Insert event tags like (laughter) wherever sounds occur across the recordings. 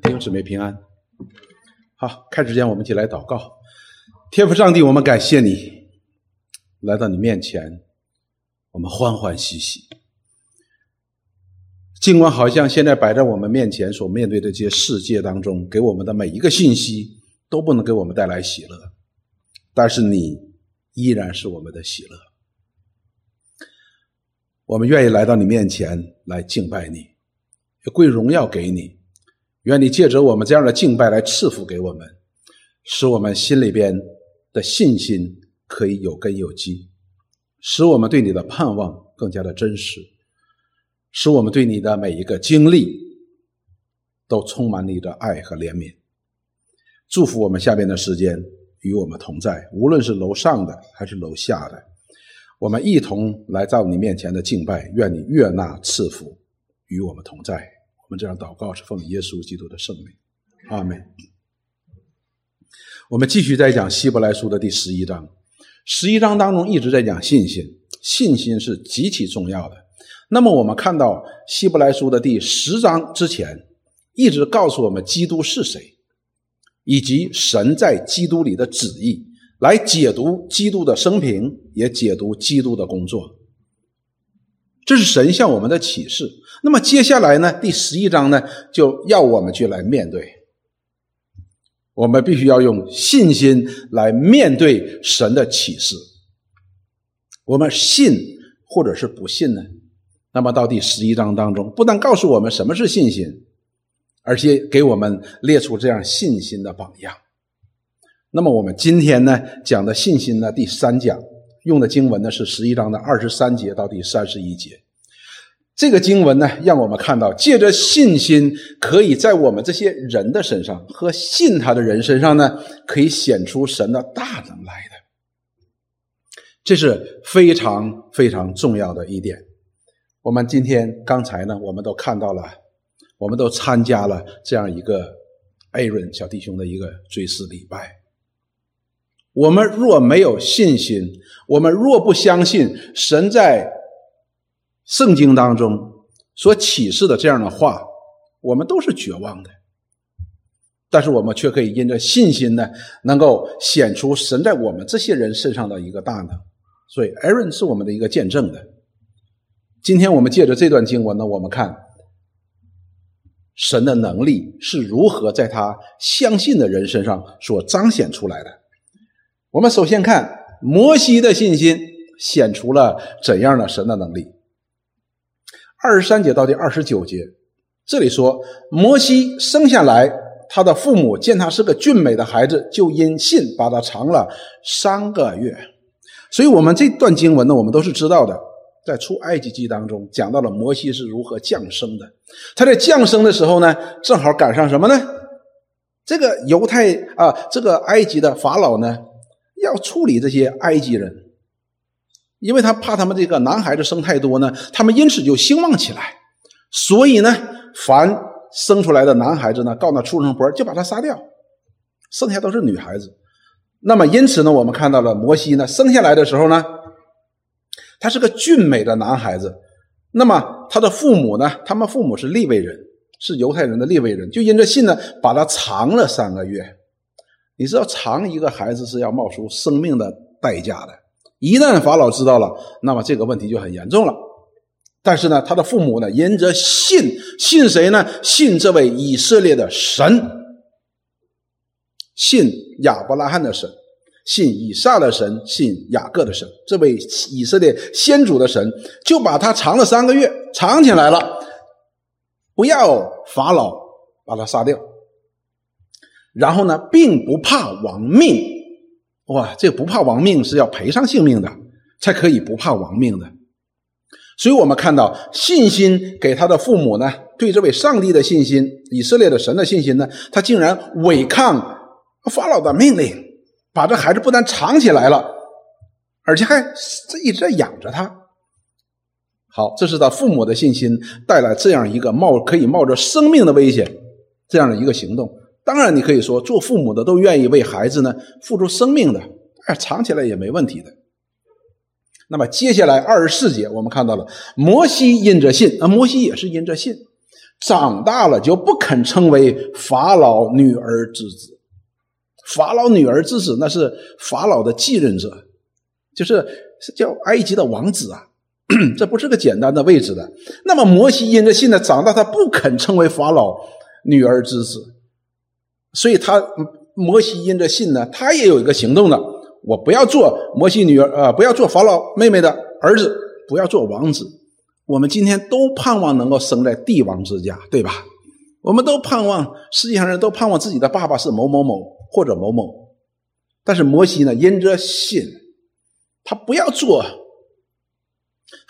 弟兄姊妹平安。好，开始之前我们一起来祷告。天父上帝，我们感谢你来到你面前，我们欢欢喜喜。尽管好像现在摆在我们面前所面对的这些世界当中，给我们的每一个信息都不能给我们带来喜乐，但是你依然是我们的喜乐。我们愿意来到你面前来敬拜你，归荣耀给你。愿你借着我们这样的敬拜来赐福给我们，使我们心里边的信心可以有根有基，使我们对你的盼望更加的真实，使我们对你的每一个经历都充满你的爱和怜悯。祝福我们下边的时间与我们同在，无论是楼上的还是楼下的，我们一同来到你面前的敬拜。愿你悦纳赐福，与我们同在。我们这样祷告是奉耶稣基督的圣名，阿门。我们继续在讲希伯来书的第十一章，十一章当中一直在讲信心，信心是极其重要的。那么我们看到希伯来书的第十章之前，一直告诉我们基督是谁，以及神在基督里的旨意，来解读基督的生平，也解读基督的工作。这是神向我们的启示。那么接下来呢？第十一章呢，就要我们去来面对。我们必须要用信心来面对神的启示。我们信或者是不信呢？那么到第十一章当中，不但告诉我们什么是信心，而且给我们列出这样信心的榜样。那么我们今天呢讲的信心呢第三讲。用的经文呢是十一章的二十三节到第三十一节，这个经文呢让我们看到，借着信心，可以在我们这些人的身上和信他的人身上呢，可以显出神的大能来的，这是非常非常重要的一点。我们今天刚才呢，我们都看到了，我们都参加了这样一个艾伦小弟兄的一个追思礼拜。我们若没有信心，我们若不相信神在圣经当中所启示的这样的话，我们都是绝望的。但是我们却可以因着信心呢，能够显出神在我们这些人身上的一个大能。所以，Aaron 是我们的一个见证的。今天我们借着这段经文呢，我们看神的能力是如何在他相信的人身上所彰显出来的。我们首先看摩西的信心显出了怎样的神的能力。二十三节到第二十九节，这里说摩西生下来，他的父母见他是个俊美的孩子，就因信把他藏了三个月。所以，我们这段经文呢，我们都是知道的，在出埃及记当中讲到了摩西是如何降生的。他在降生的时候呢，正好赶上什么呢？这个犹太啊，这个埃及的法老呢？要处理这些埃及人，因为他怕他们这个男孩子生太多呢，他们因此就兴旺起来。所以呢，凡生出来的男孩子呢，告那畜生婆就把他杀掉，剩下都是女孩子。那么因此呢，我们看到了摩西呢，生下来的时候呢，他是个俊美的男孩子。那么他的父母呢，他们父母是利未人，是犹太人的利未人，就因着信呢，把他藏了三个月。你知道藏一个孩子是要冒出生命的代价的，一旦法老知道了，那么这个问题就很严重了。但是呢，他的父母呢，因着信，信谁呢？信这位以色列的神，信亚伯拉罕的神，信以撒的神，信雅各的神，这位以色列先祖的神，就把他藏了三个月，藏起来了，不要法老把他杀掉。然后呢，并不怕亡命，哇，这不怕亡命是要赔上性命的，才可以不怕亡命的。所以我们看到信心给他的父母呢，对这位上帝的信心，以色列的神的信心呢，他竟然违抗法老的命令，把这孩子不但藏起来了，而且还这一直在养着他。好，这是他父母的信心带来这样一个冒可以冒着生命的危险这样的一个行动。当然，你可以说做父母的都愿意为孩子呢付出生命的，哎，藏起来也没问题的。那么接下来二十四节，我们看到了摩西因着信，啊，摩西也是因着信，长大了就不肯称为法老女儿之子。法老女儿之子，那是法老的继任者，就是叫埃及的王子啊。(clears throat) 这不是个简单的位置的。那么摩西因着信呢，长大他不肯称为法老女儿之子，所以他摩西因着信呢，他也有一个行动的：我不要做摩西女儿啊，不要做法老妹妹的儿子，不要做王子。我们今天都盼望能够生在帝王之家，对吧？我们都盼望世界上人都盼望自己的爸爸是某某某或者某某，但是摩西呢，因着信，他不要做。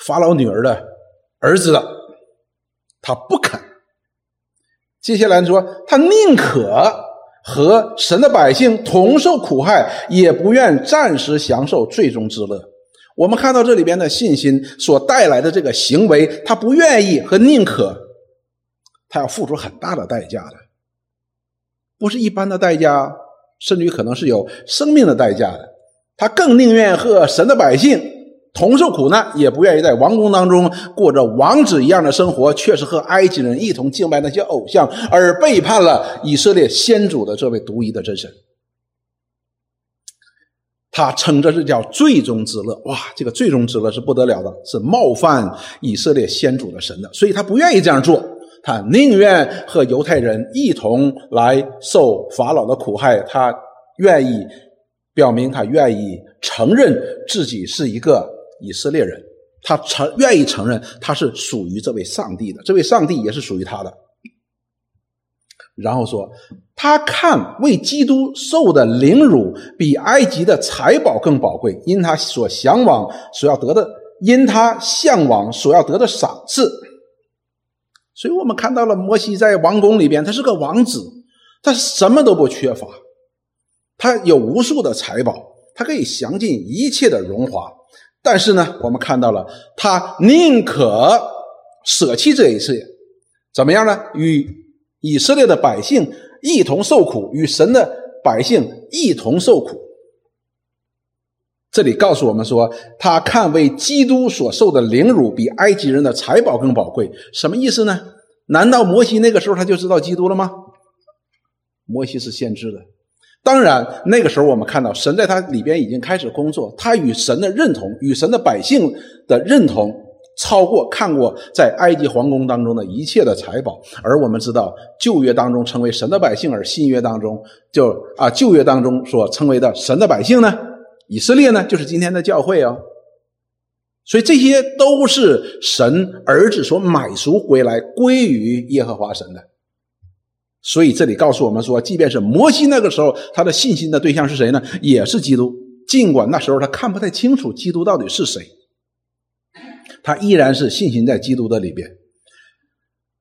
法老女儿的儿子的，他不肯。接下来说，他宁可和神的百姓同受苦害，也不愿暂时享受最终之乐。我们看到这里边的信心所带来的这个行为，他不愿意和宁可，他要付出很大的代价的，不是一般的代价，甚至于可能是有生命的代价的。他更宁愿和神的百姓。同受苦难，也不愿意在王宫当中过着王子一样的生活，却是和埃及人一同敬拜那些偶像，而背叛了以色列先祖的这位独一的真神。他称这是叫最终之乐。哇，这个最终之乐是不得了的，是冒犯以色列先祖的神的，所以他不愿意这样做，他宁愿和犹太人一同来受法老的苦害，他愿意表明他愿意承认自己是一个。以色列人，他承愿意承认他是属于这位上帝的，这位上帝也是属于他的。然后说，他看为基督受的凌辱比埃及的财宝更宝贵，因他所向往所要得的，因他向往所要得的赏赐。所以我们看到了摩西在王宫里边，他是个王子，他什么都不缺乏，他有无数的财宝，他可以享尽一切的荣华。但是呢，我们看到了他宁可舍弃这一切，怎么样呢？与以色列的百姓一同受苦，与神的百姓一同受苦。这里告诉我们说，他看为基督所受的凌辱比埃及人的财宝更宝贵，什么意思呢？难道摩西那个时候他就知道基督了吗？摩西是先知的。当然，那个时候我们看到神在他里边已经开始工作，他与神的认同、与神的百姓的认同，超过看过在埃及皇宫当中的一切的财宝。而我们知道，旧约当中成为神的百姓，而新约当中就啊，旧约当中所称为的神的百姓呢，以色列呢，就是今天的教会哦。所以这些都是神儿子所买赎回来，归于耶和华神的。所以这里告诉我们说，即便是摩西那个时候，他的信心的对象是谁呢？也是基督。尽管那时候他看不太清楚基督到底是谁，他依然是信心在基督的里边。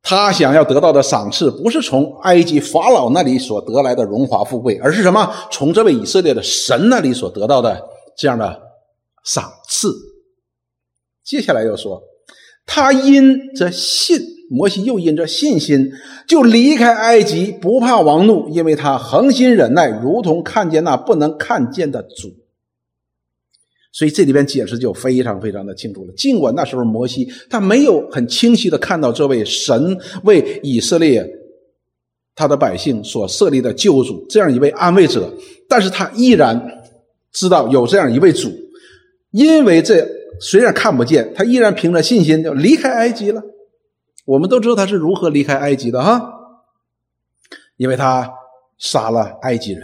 他想要得到的赏赐，不是从埃及法老那里所得来的荣华富贵，而是什么？从这位以色列的神那里所得到的这样的赏赐。接下来又说，他因着信。摩西又因着信心，就离开埃及，不怕王怒，因为他恒心忍耐，如同看见那不能看见的主。所以这里边解释就非常非常的清楚了。尽管那时候摩西他没有很清晰的看到这位神为以色列他的百姓所设立的救主这样一位安慰者，但是他依然知道有这样一位主，因为这虽然看不见，他依然凭着信心就离开埃及了。我们都知道他是如何离开埃及的哈，因为他杀了埃及人，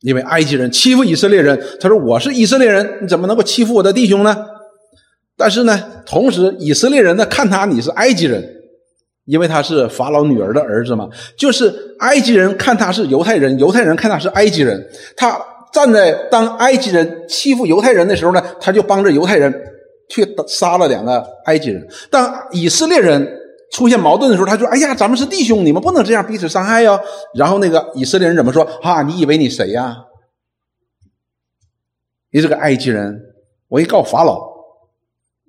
因为埃及人欺负以色列人。他说：“我是以色列人，你怎么能够欺负我的弟兄呢？”但是呢，同时以色列人呢看他你是埃及人，因为他是法老女儿的儿子嘛。就是埃及人看他是犹太人，犹太人看他是埃及人。他站在当埃及人欺负犹太人的时候呢，他就帮着犹太人去杀了两个埃及人。当以色列人。出现矛盾的时候，他说：“哎呀，咱们是弟兄，你们不能这样彼此伤害哟。”然后那个以色列人怎么说？哈，你以为你谁呀？你这个埃及人，我一告法老。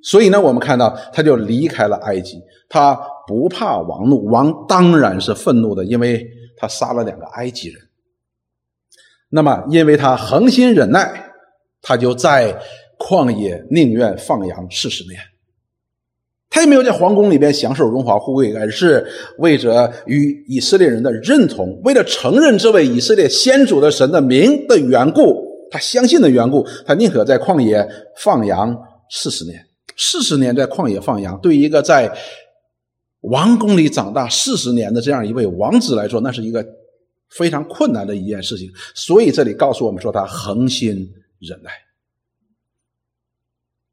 所以呢，我们看到他就离开了埃及，他不怕王怒，王当然是愤怒的，因为他杀了两个埃及人。那么，因为他恒心忍耐，他就在旷野宁愿放羊四十年。他也没有在皇宫里边享受荣华富贵，而是为着与以色列人的认同，为了承认这位以色列先祖的神的名的缘故，他相信的缘故，他宁可在旷野放羊四十年。四十年在旷野放羊，对于一个在王宫里长大四十年的这样一位王子来说，那是一个非常困难的一件事情。所以这里告诉我们说，他恒心忍耐。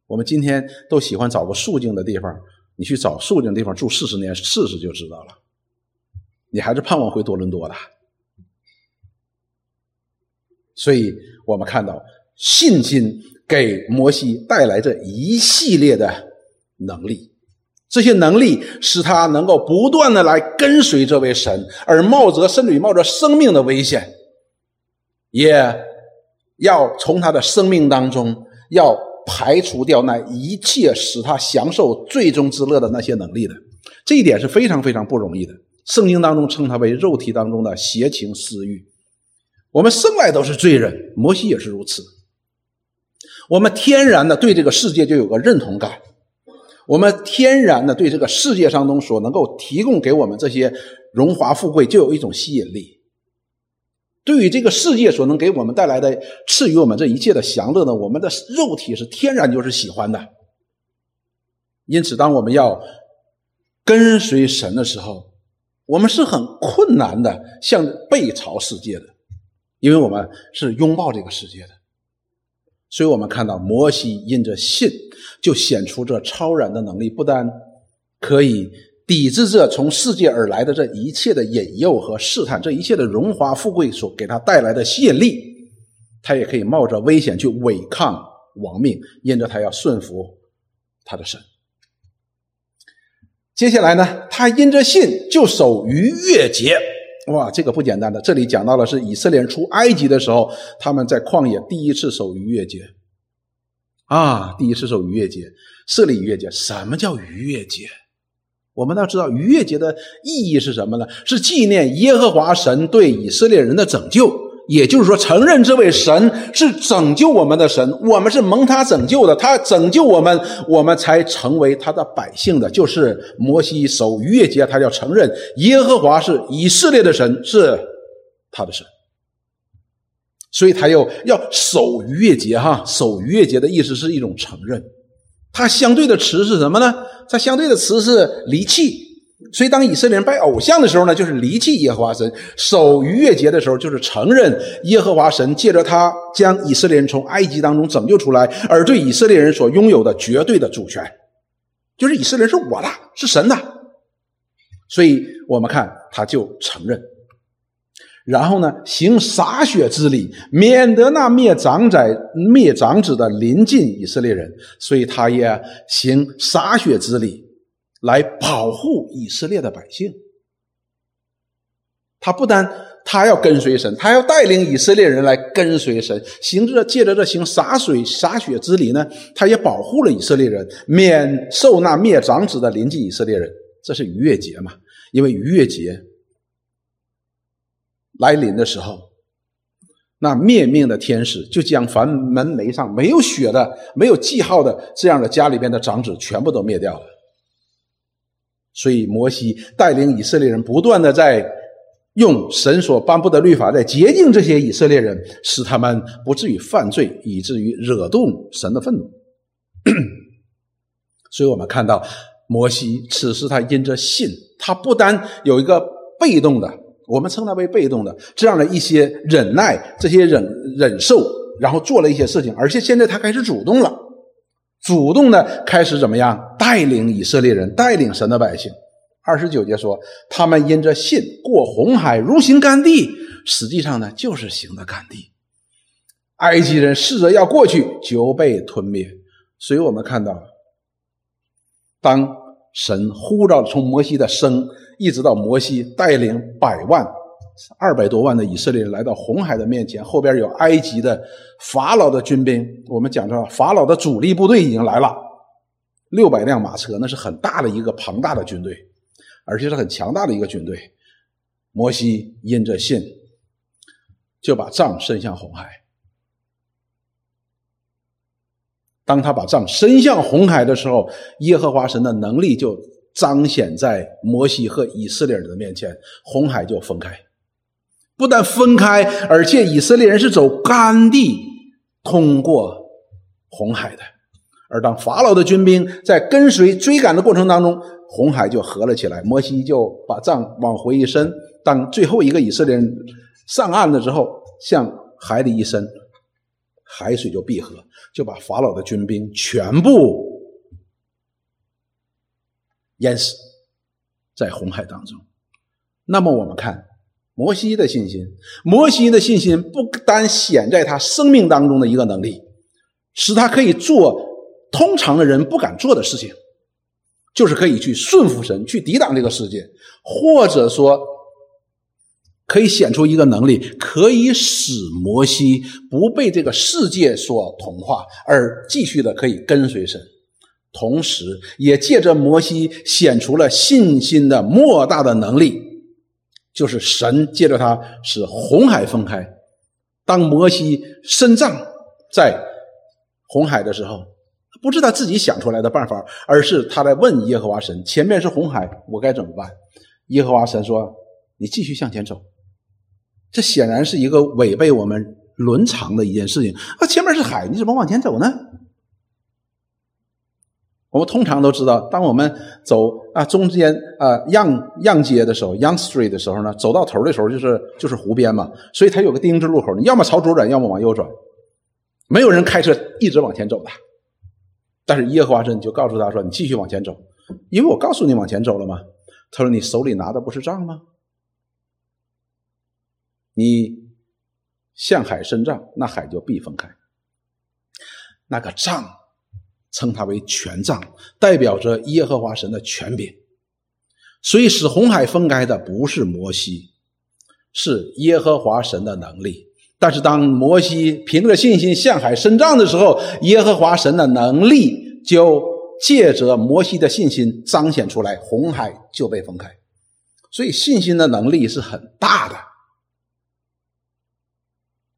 我们今天都喜欢找个肃静的地方，你去找肃静的地方住四十年试试就知道了。你还是盼望回多伦多的。所以我们看到信心给摩西带来这一系列的能力，这些能力使他能够不断的来跟随这位神，而冒着甚至于冒着生命的危险，也要从他的生命当中要。排除掉那一切使他享受最终之乐的那些能力的，这一点是非常非常不容易的。圣经当中称它为肉体当中的邪情私欲。我们生来都是罪人，摩西也是如此。我们天然的对这个世界就有个认同感，我们天然的对这个世界当中所能够提供给我们这些荣华富贵就有一种吸引力。对于这个世界所能给我们带来的赐予我们这一切的享乐呢，我们的肉体是天然就是喜欢的。因此，当我们要跟随神的时候，我们是很困难的，向背朝世界的，因为我们是拥抱这个世界的。所以我们看到摩西因着信，就显出这超然的能力，不但可以。抵制这从世界而来的这一切的引诱和试探，这一切的荣华富贵所给他带来的吸引力，他也可以冒着危险去违抗王命，因着他要顺服他的神。接下来呢，他因着信就守逾越节，哇，这个不简单的。这里讲到了是以色列人出埃及的时候，他们在旷野第一次守逾越节，啊，第一次守逾越节，设立逾越节。什么叫逾越节？我们要知道逾越节的意义是什么呢？是纪念耶和华神对以色列人的拯救，也就是说，承认这位神是拯救我们的神，我们是蒙他拯救的，他拯救我们，我们才成为他的百姓的。就是摩西守逾越节，他要承认耶和华是以色列的神，是他的神，所以他又要守逾越节。哈，守逾越节的意思是一种承认。它相对的词是什么呢？它相对的词是离弃。所以当以色列人拜偶像的时候呢，就是离弃耶和华神；守逾越节的时候，就是承认耶和华神借着他将以色列人从埃及当中拯救出来，而对以色列人所拥有的绝对的主权，就是以色列人是我的，是神的。所以我们看，他就承认。然后呢，行洒血之礼，免得那灭长子、灭长子的临近以色列人，所以他也行洒血之礼，来保护以色列的百姓。他不单他要跟随神，他要带领以色列人来跟随神，行着借着这行洒水洒血之礼呢，他也保护了以色列人，免受那灭长子的临近以色列人。这是逾越节嘛？因为逾越节。来临的时候，那灭命的天使就将凡门楣上没有血的、没有记号的这样的家里边的长子全部都灭掉了。所以摩西带领以色列人不断的在用神所颁布的律法在洁净这些以色列人，使他们不至于犯罪，以至于惹动神的愤怒。(clears throat) 所以我们看到摩西此时他因着信，他不单有一个被动的。我们称它为被动的这样的一些忍耐，这些忍忍受，然后做了一些事情，而且现在他开始主动了，主动的开始怎么样带领以色列人，带领神的百姓。二十九节说，他们因着信过红海如行干地，实际上呢就是行的干地。埃及人试着要过去，就被吞灭。所以我们看到，当神呼召从摩西的生。一直到摩西带领百万、二百多万的以色列人来到红海的面前，后边有埃及的法老的军兵。我们讲到法老的主力部队已经来了，六百辆马车，那是很大的一个庞大的军队，而且是很强大的一个军队。摩西因着信，就把杖伸向红海。当他把杖伸向红海的时候，耶和华神的能力就彰显在摩西和以色列人的面前，红海就分开。不但分开，而且以色列人是走干地通过红海的。而当法老的军兵在跟随追赶的过程当中，红海就合了起来，摩西就把杖往回一伸。当最后一个以色列人上岸了之后，向海里一伸，海水就闭合，就把法老的军兵全部淹死在红海当中。那么我们看摩西的信心，摩西的信心不单显在他生命当中的一个能力，使他可以做通常的人不敢做的事情，就是可以去顺服神，去抵挡这个世界，或者说。可以显出一个能力，可以使摩西不被这个世界所同化，而继续的可以跟随神。同时，也借着摩西显出了信心的莫大的能力，就是神借着他使红海分开。当摩西伸杖在红海的时候，不是他自己想出来的办法，而是他在问耶和华神：“前面是红海，我该怎么办？”耶和华神说：“你继续向前走。”这显然是一个违背我们伦常的一件事情啊！前面是海，你怎么往前走呢？我们通常都知道，当我们走啊中间啊样样街的时候，Young Street 的时候呢，走到头的时候就是就是湖边嘛，所以它有个丁字路口，你要么朝左转，要么往右转，没有人开车一直往前走的。但是耶和华神就告诉他说：“你继续往前走，因为我告诉你往前走了嘛。”他说：“你手里拿的不是杖吗？”你向海伸杖，那海就必分开。那个杖称它为权杖，代表着耶和华神的权柄。所以使红海分开的不是摩西，是耶和华神的能力。但是当摩西凭着信心向海伸杖的时候，耶和华神的能力就借着摩西的信心彰显出来，红海就被分开。所以信心的能力是很大的。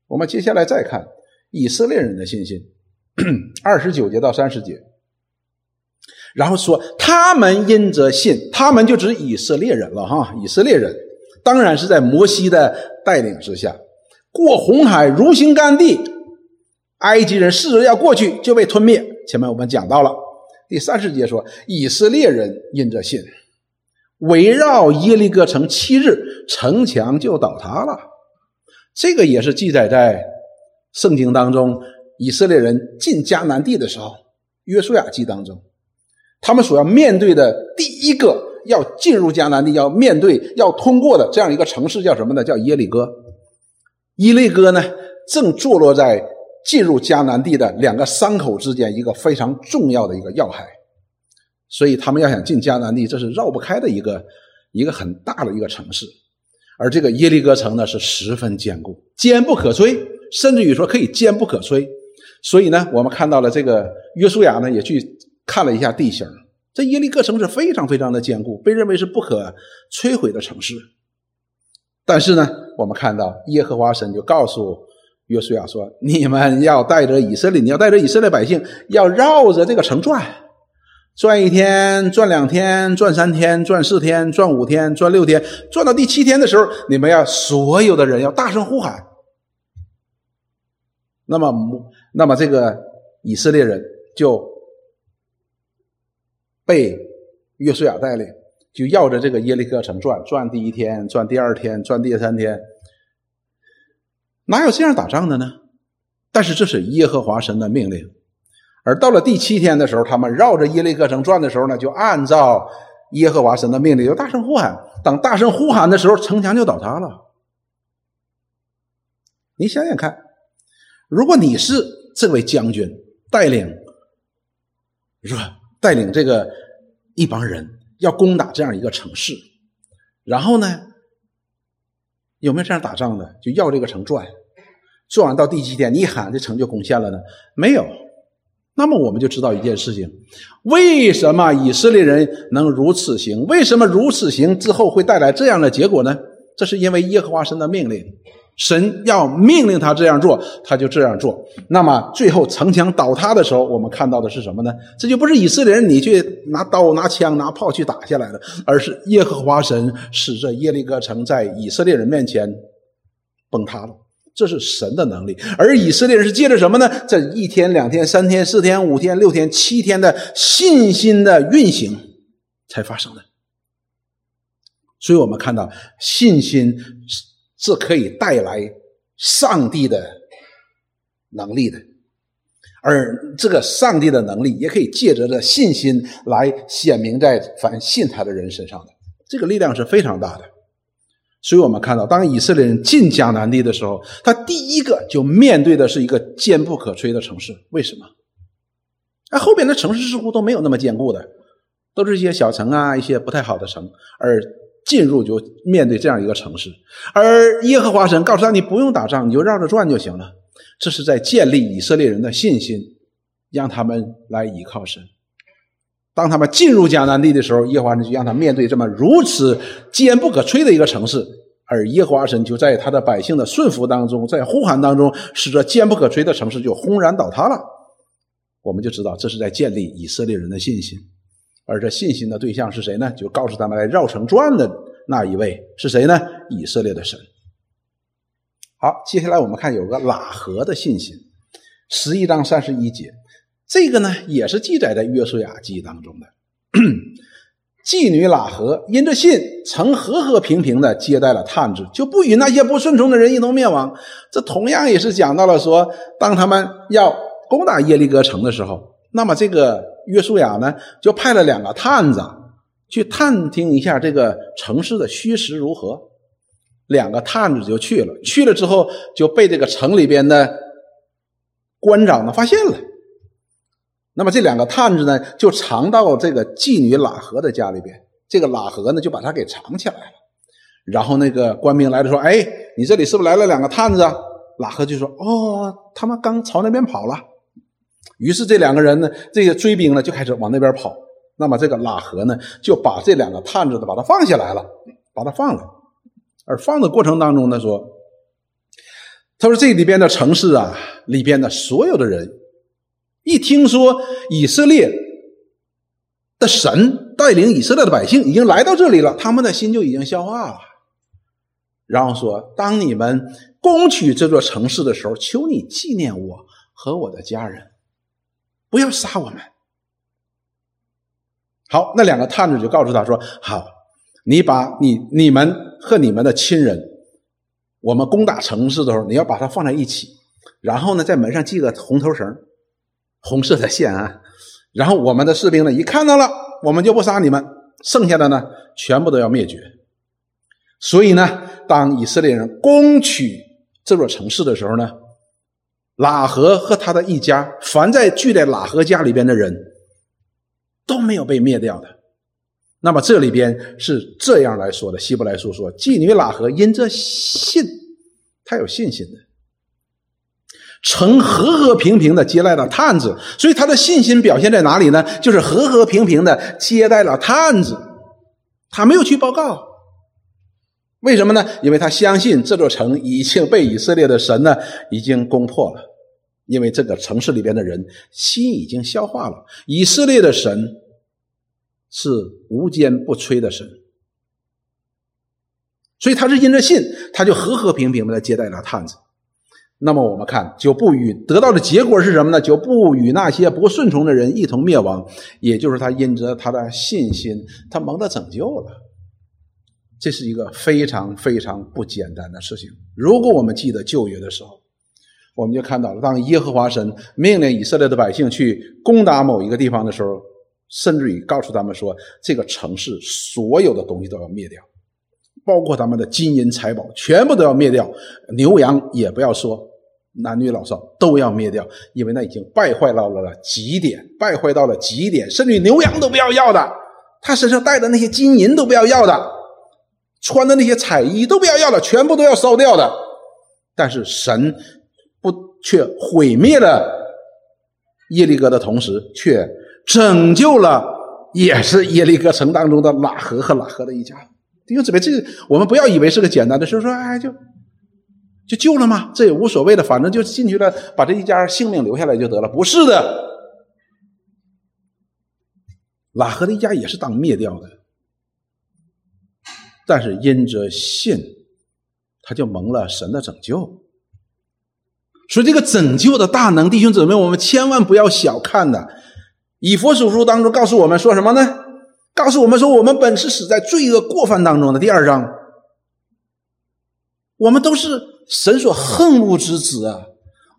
我们接下来再看以色列人的信心，二十九节到三十节，然后说他们因着信，他们就指以色列人了哈。以色列人当然是在摩西的带领之下过红海如行干地，埃及人试着要过去就被吞灭。前面我们讲到了第三十节说以色列人因着信，围绕耶利哥城七日，城墙就倒塌了。这个也是记载在圣经当中，以色列人进迦南地的时候，约书亚记当中，他们所要面对的第一个要进入迦南地、要面对、要通过的这样一个城市叫什么呢？叫耶利哥。耶利哥呢，正坐落在进入迦南地的两个山口之间，一个非常重要的一个要害。所以他们要想进迦南地，这是绕不开的一个一个很大的一个城市。而这个耶利哥城呢是十分坚固，坚不可摧，甚至于说可以坚不可摧。所以呢，我们看到了这个约书亚呢也去看了一下地形，这耶利哥城是非常非常的坚固，被认为是不可摧毁的城市。但是呢，我们看到耶和华神就告诉约书亚说：“你们要带着以色列，你要带着以色列百姓，要绕着这个城转。”转一天，转两天，转三天，转四天，转五天，转六天，转到第七天的时候，你们要所有的人要大声呼喊。那么，那么这个以色列人就被约书亚带领，就绕着这个耶利哥城转，转第一天，转第二天，转第三天，哪有这样打仗的呢？但是这是耶和华神的命令。而到了第七天的时候，他们绕着耶利哥城转的时候呢，就按照耶和华神的命令，就大声呼喊。等大声呼喊的时候，城墙就倒塌了。你想想看，如果你是这位将军，带领是吧？带领这个一帮人要攻打这样一个城市，然后呢，有没有这样打仗的？就要这个城转，转完到第七天，你一喊，这城就攻陷了呢？没有。那么我们就知道一件事情：为什么以色列人能如此行？为什么如此行之后会带来这样的结果呢？这是因为耶和华神的命令，神要命令他这样做，他就这样做。那么最后城墙倒塌的时候，我们看到的是什么呢？这就不是以色列人你去拿刀、拿枪、拿炮去打下来的，而是耶和华神使这耶利哥城在以色列人面前崩塌了。这是神的能力，而以色列人是借着什么呢？这一天、两天、三天、四天、五天、六天、七天的信心的运行才发生的。所以我们看到，信心是可以带来上帝的能力的，而这个上帝的能力也可以借着这信心来显明在凡信他的人身上的，这个力量是非常大的。所以我们看到，当以色列人进迦南地的时候，他第一个就面对的是一个坚不可摧的城市。为什么？那后边的城市似乎都没有那么坚固的，都是一些小城啊，一些不太好的城。而进入就面对这样一个城市，而耶和华神告诉他：“你不用打仗，你就绕着转就行了。”这是在建立以色列人的信心，让他们来依靠神。当他们进入迦南地的时候，耶和华神就让他面对这么如此坚不可摧的一个城市，而耶和华神就在他的百姓的顺服当中，在呼喊当中，使这坚不可摧的城市就轰然倒塌了。我们就知道这是在建立以色列人的信心，而这信心的对象是谁呢？就告诉他们来绕城转的那一位是谁呢？以色列的神。好，接下来我们看有个喇合的信心，十一章三十一节。这个呢，也是记载在约书亚记当中的。(clears throat) 妓女喇合因着信，曾和和平平的接待了探子，就不与那些不顺从的人一同灭亡。这同样也是讲到了说，当他们要攻打耶利哥城的时候，那么这个约书亚呢，就派了两个探子去探听一下这个城市的虚实如何。两个探子就去了，去了之后就被这个城里边的官长呢发现了。那么这两个探子呢，就藏到这个妓女喇合的家里边。这个喇合呢，就把他给藏起来了。然后那个官兵来了，说：“哎，你这里是不是来了两个探子？”？”喇合就说：“哦，他们刚朝那边跑了。”于是这两个人呢，这个追兵呢，就开始往那边跑。那么这个喇合呢，就把这两个探子呢，把他放下来了，把他放了。而放的过程当中呢，说：“他说这里边的城市啊，里边的所有的人。”一听说以色列的神带领以色列的百姓已经来到这里了，他们的心就已经消化了。然后说：“当你们攻取这座城市的时候，求你纪念我和我的家人，不要杀我们。”好，那两个探子就告诉他说：“好，你把你你们和你们的亲人，我们攻打城市的时候，你要把它放在一起，然后呢，在门上系个红头绳。”红色的线啊，然后我们的士兵呢，一看到了，我们就不杀你们，剩下的呢，全部都要灭绝。所以呢，当以色列人攻取这座城市的时候呢，喇合和他的一家，凡在聚在喇合家里边的人，都没有被灭掉的。那么这里边是这样来说的：希伯来书说，妓女喇合因这信，他有信心的。曾和和平平的接待了探子，所以他的信心表现在哪里呢？就是和和平平的接待了探子，他没有去报告。为什么呢？因为他相信这座城已经被以色列的神呢已经攻破了，因为这个城市里边的人心已经消化了。以色列的神是无坚不摧的神，所以他是因着信，他就和和平平的接待了探子。那么我们看，就不与得到的结果是什么呢？就不与那些不顺从的人一同灭亡，也就是他因着他的信心，他蒙得拯救了。这是一个非常非常不简单的事情。如果我们记得旧约的时候，我们就看到了，当耶和华神命令以色列的百姓去攻打某一个地方的时候，甚至于告诉他们说，这个城市所有的东西都要灭掉。包括他们的金银财宝，全部都要灭掉，牛羊也不要说，男女老少都要灭掉，因为那已经败坏到了极点，败坏到了极点，甚至牛羊都不要要的，他身上带的那些金银都不要要的，穿的那些彩衣都不要要的，全部都要烧掉的。但是神不却毁灭了耶利哥的同时，却拯救了也是耶利哥城当中的拉合和拉合的一家。弟兄姊妹，这个我们不要以为是个简单的事，说哎就就救了吗？这也无所谓的，反正就进去了，把这一家性命留下来就得了。不是的，拉合的一家也是当灭掉的，但是因着信，他就蒙了神的拯救。所以这个拯救的大能，弟兄姊妹，我们千万不要小看的。以佛所书当中告诉我们说什么呢？告诉我们说，我们本是死在罪恶过犯当中的。第二章，我们都是神所恨恶之子啊！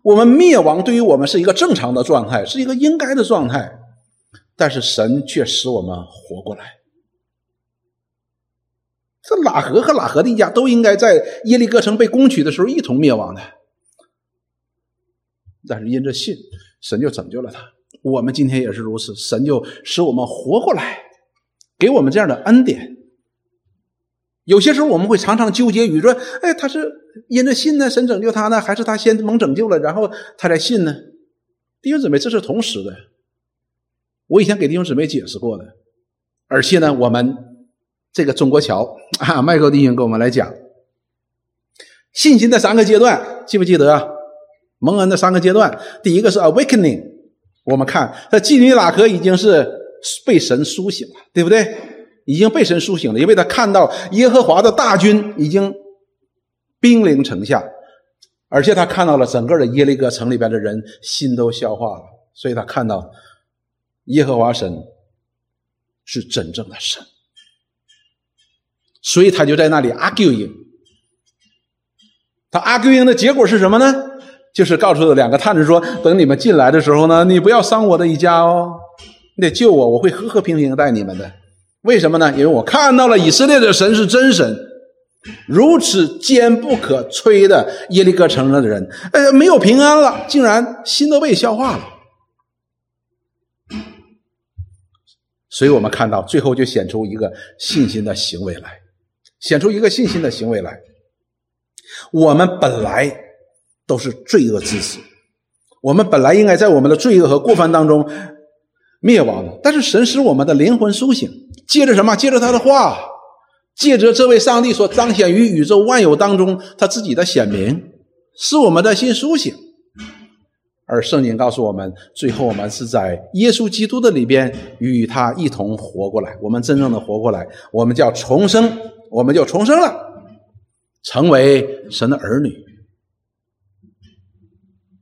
我们灭亡对于我们是一个正常的状态，是一个应该的状态，但是神却使我们活过来。这拉合和拉合的一家都应该在耶利哥城被攻取的时候一同灭亡的。但是因着信，神就拯救了他。我们今天也是如此，神就使我们活过来，给我们这样的恩典。有些时候我们会常常纠结于说：“哎，他是因着信呢，神拯救他呢，还是他先蒙拯救了，然后他才信呢？”弟兄姊妹，这是同时的。我以前给弟兄姊妹解释过的，而且呢，我们这个中国桥 (laughs) 啊，麦克弟兄给我们来讲信心的三个阶段，记不记得啊？蒙恩的三个阶段，第一个是 awakening，我们看这妓女拉克已经是被神苏醒了，对不对？已经被神苏醒了，因为他看到耶和华的大军已经兵临城下，而且他看到了整个的耶利哥城里边的人心都消化了，所以他看到耶和华神是真正的神，所以他就在那里 arguing，他 arguing 的结果是什么呢？就是告诉两个探子说：“等你们进来的时候呢，你不要伤我的一家哦，你得救我，我会和和平平待你们的。为什么呢？因为我看到了以色列的神是真神，如此坚不可摧的耶利哥城的人，呃，没有平安了，竟然心都被消化了。所以我们看到最后就显出一个信心的行为来，显出一个信心的行为来。我们本来。”都是罪恶之子，我们本来应该在我们的罪恶和过犯当中灭亡了，但是神使我们的灵魂苏醒，借着什么？借着他的话，借着这位上帝所彰显于宇宙万有当中他自己的显明，使我们的心苏醒。而圣经告诉我们，最后我们是在耶稣基督的里边与他一同活过来。我们真正的活过来，我们叫重生，我们就重生了，成为神的儿女。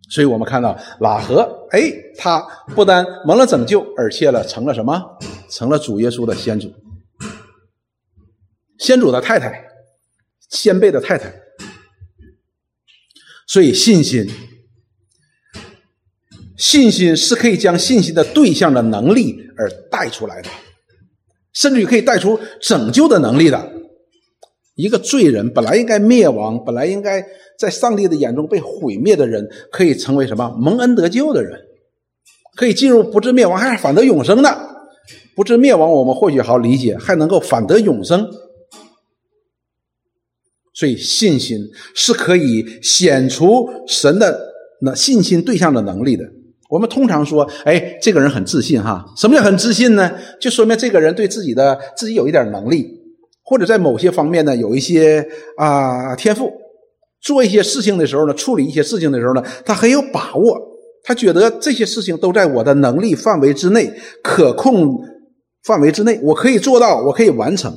所以我们看到拉合，哎，他不但蒙了拯救，而且了，成了什么？成了主耶稣的先祖，先祖的太太，先辈的太太。所以信心，信心是可以将信心的对象的能力而带出来的，甚至于可以带出拯救的能力的。一个罪人本来应该灭亡，本来应该在上帝的眼中被毁灭的人，可以成为什么蒙恩得救的人，可以进入不至灭亡，还反得永生的。不至灭亡，我们或许好理解，还能够反得永生。所以信心是可以显出神的那信心对象的能力的。我们通常说，哎，这个人很自信哈。什么叫很自信呢？就说明这个人对自己的自己有一点能力。或者在某些方面呢，有一些啊天赋，做一些事情的时候呢，处理一些事情的时候呢，他很有把握，他觉得这些事情都在我的能力范围之内，可控范围之内，我可以做到，我可以完成。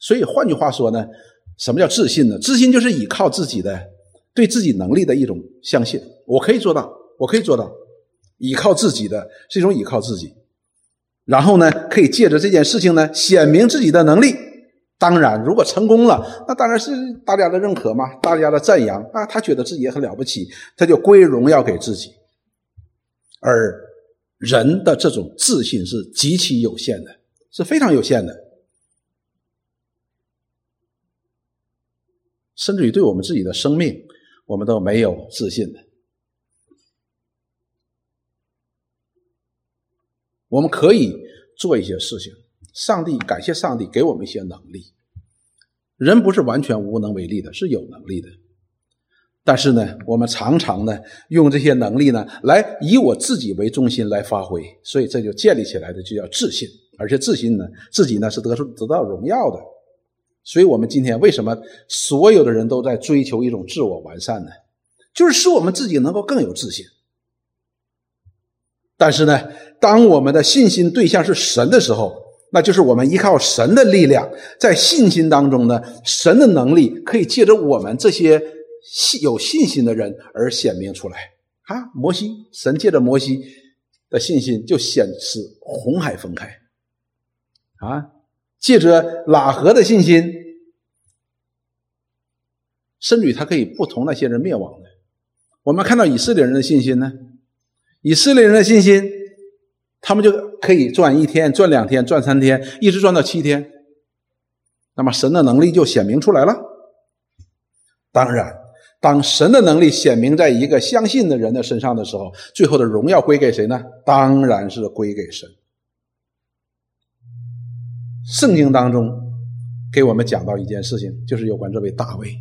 所以换句话说呢，什么叫自信呢？自信就是依靠自己的对自己能力的一种相信，我可以做到，我可以做到，依靠自己的是一种依靠自己，然后呢，可以借着这件事情呢，显明自己的能力。当然，如果成功了，那当然是大家的认可嘛，大家的赞扬啊，他觉得自己也很了不起，他就归荣耀给自己。而人的这种自信是极其有限的，是非常有限的，甚至于对我们自己的生命，我们都没有自信的。我们可以做一些事情。上帝，感谢上帝给我们一些能力。人不是完全无能为力的，是有能力的。但是呢，我们常常呢用这些能力呢来以我自己为中心来发挥，所以这就建立起来的就叫自信，而且自信呢自己呢是得出得到荣耀的。所以我们今天为什么所有的人都在追求一种自我完善呢？就是使我们自己能够更有自信。但是呢，当我们的信心对象是神的时候，那就是我们依靠神的力量，在信心当中呢，神的能力可以借着我们这些信有信心的人而显明出来。啊，摩西，神借着摩西的信心就显示红海分开。啊，借着喇合的信心，甚至于他可以不同那些人灭亡的。我们看到以色列人的信心呢？以色列人的信心，他们就可以转一天、转两天、转三天，一直转到七天。那么神的能力就显明出来了。当然，当神的能力显明在一个相信的人的身上的时候，最后的荣耀归给谁呢？当然是归给神。圣经当中给我们讲到一件事情，就是有关这位大卫。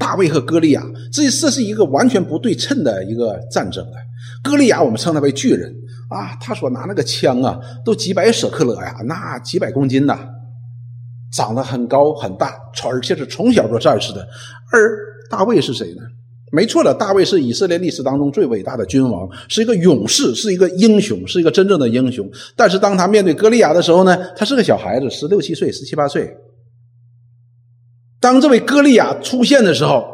大卫和歌利亚，这这是一个完全不对称的一个战争的。歌利亚我们称他为巨人啊，他所拿那个枪啊，都几百舍克勒呀，那几百公斤呐，长得很高很大，而且是从小做战士的。而大卫是谁呢？没错了，大卫是以色列历史当中最伟大的君王，是一个勇士，是一个英雄，是一个真正的英雄。但是当他面对歌利亚的时候呢，他是个小孩子，十六七岁，十七八岁。当这位歌利亚出现的时候，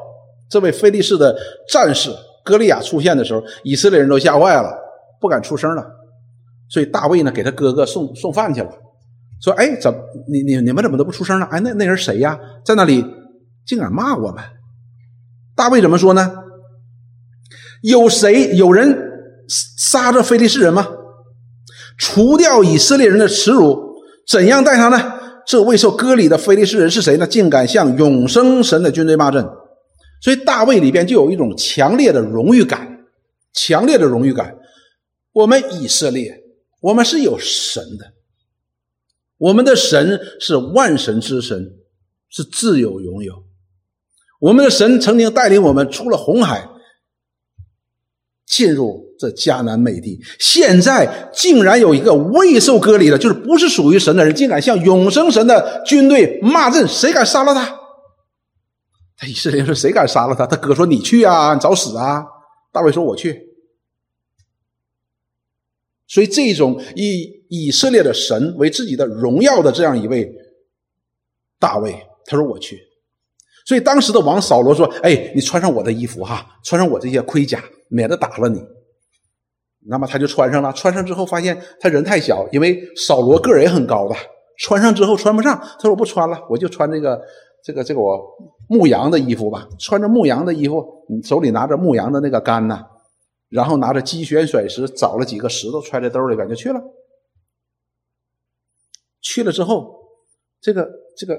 这位菲利士的战士歌利亚出现的时候，以色列人都吓坏了，不敢出声了。所以大卫呢，给他哥哥送送饭去了，说：“哎，怎你你你们怎么都不出声了？哎，那那人谁呀？在那里竟敢骂我们？”大卫怎么说呢？有谁有人杀着菲利士人吗？除掉以色列人的耻辱，怎样待他呢？这未受割礼的非利士人是谁呢？竟敢向永生神的军队骂阵，所以大卫里边就有一种强烈的荣誉感，强烈的荣誉感。我们以色列，我们是有神的，我们的神是万神之神，是自有拥有。我们的神曾经带领我们出了红海，进入。这迦南美地，现在竟然有一个未受割礼的，就是不是属于神的人，竟敢向永生神的军队骂阵，谁敢杀了他？他以色列说：“谁敢杀了他？”他哥说：“你去啊，你找死啊！”大卫说：“我去。”所以，这种以以色列的神为自己的荣耀的这样一位大卫，他说：“我去。”所以，当时的王扫罗说：“哎，你穿上我的衣服哈，穿上我这些盔甲，免得打了你。”那么他就穿上了，穿上之后发现他人太小，因为扫罗个儿也很高的，穿上之后穿不上。他说：“我不穿了，我就穿这个这个这个我牧羊的衣服吧。”穿着牧羊的衣服，你手里拿着牧羊的那个杆呢，然后拿着机旋甩石，找了几个石头揣在兜里边就去了。去了之后，这个这个，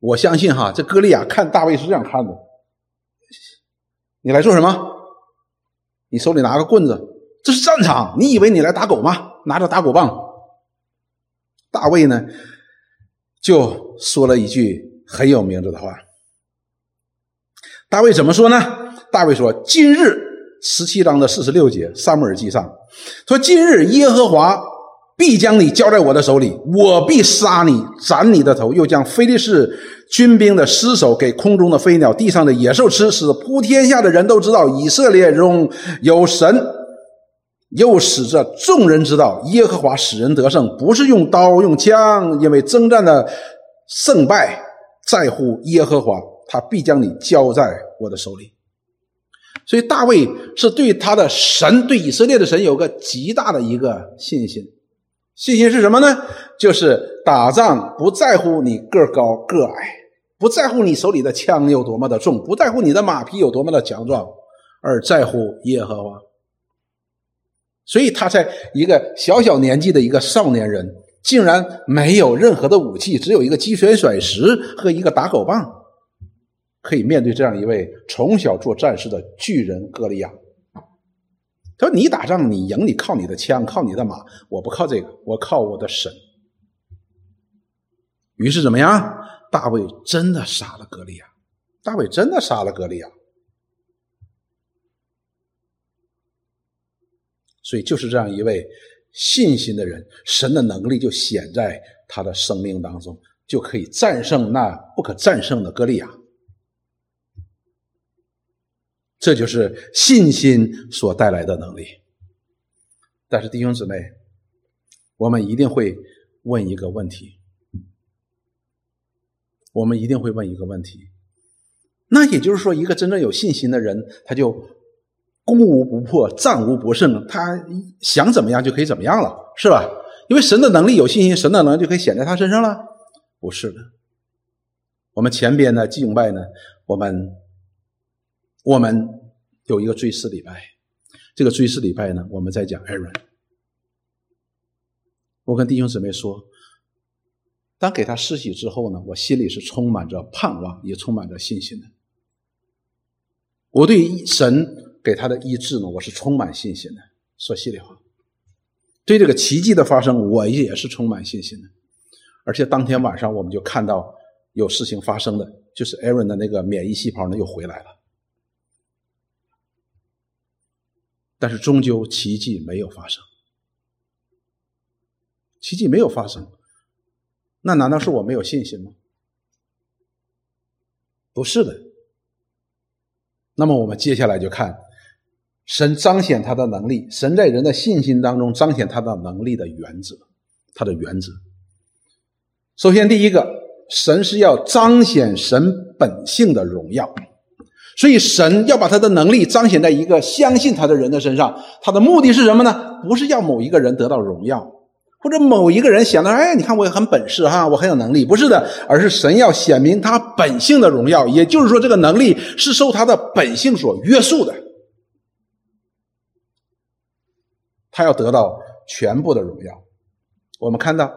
我相信哈，这歌利亚看大卫是这样看的：你来做什么？你手里拿个棍子。这是战场，你以为你来打狗吗？拿着打狗棒。大卫呢，就说了一句很有名字的话。大卫怎么说呢？大卫说：“今日十七章的四十六节，撒母耳记上说：今日耶和华必将你交在我的手里，我必杀你，斩你的头，又将非利士军兵的尸首给空中的飞鸟、地上的野兽吃，使普天下的人都知道以色列中有神。”又使这众人知道，耶和华使人得胜，不是用刀用枪，因为征战的胜败在乎耶和华，他必将你交在我的手里。所以大卫是对他的神，对以色列的神有个极大的一个信心。信心是什么呢？就是打仗不在乎你个高个矮，不在乎你手里的枪有多么的重，不在乎你的马匹有多么的强壮，而在乎耶和华。所以他在一个小小年纪的一个少年人，竟然没有任何的武器，只有一个击拳甩石和一个打狗棒，可以面对这样一位从小做战士的巨人歌利亚。他说：“你打仗，你赢，你靠你的枪，靠你的马，我不靠这个，我靠我的神。”于是怎么样？大卫真的杀了歌利亚，大卫真的杀了歌利亚。所以就是这样一位信心的人，神的能力就显在他的生命当中。就可以战胜那不可战胜的歌利亚。这就是信心所带来的能力。但是弟兄姊妹，我们一定会问一个问题，我们一定会问一个问题。那也就是说，一个真正有信心的人，他就攻无不破，战无不胜，他想怎么样就可以怎么样了，是吧？因为神的能力有信心，神的能力就可以显在他身上了。不是的，我们前边的敬拜呢，我们我们有一个追思礼拜，这个追思礼拜呢，我们在讲艾伦。我跟弟兄姊妹说，当给他施洗之后呢，我心里是充满着盼望，也充满着信心的。我对神给他的医治呢，我是充满信心的。说心里话，对这个奇迹的发生，我也是充满信心的。而且当天晚上，我们就看到有事情发生的，就是 Aaron 的那个免疫细胞呢又回来了。但是终究奇迹没有发生，奇迹没有发生，那难道是我没有信心吗？不是的。那么我们接下来就看神彰显他的能力，神在人的信心当中彰显他的能力的原则，他的原则。首先，第一个，神是要彰显神本性的荣耀，所以神要把他的能力彰显在一个相信他的人的身上。他的目的是什么呢？不是要某一个人得到荣耀。或者某一个人想到，哎，你看我也很本事哈，我很有能力，不是的，而是神要显明他本性的荣耀，也就是说，这个能力是受他的本性所约束的，他要得到全部的荣耀。我们看到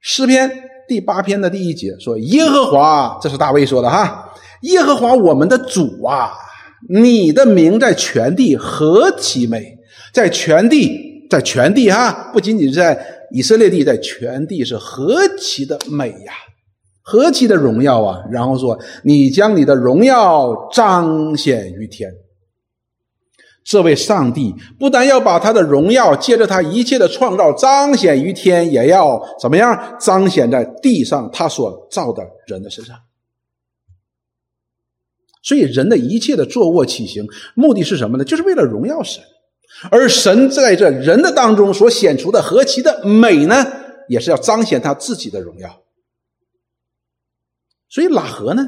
诗篇第八篇的第一节说：“耶和华，这是大卫说的哈，耶和华我们的主啊，你的名在全地何其美，在全地，在全地哈，不仅仅是在。”以色列地在全地是何其的美呀，何其的荣耀啊！然后说：“你将你的荣耀彰显于天。”这位上帝不但要把他的荣耀借着他一切的创造彰显于天，也要怎么样彰显在地上他所造的人的身上。所以，人的一切的坐卧起行，目的是什么呢？就是为了荣耀神。而神在这人的当中所显出的何其的美呢？也是要彰显他自己的荣耀。所以拉合呢，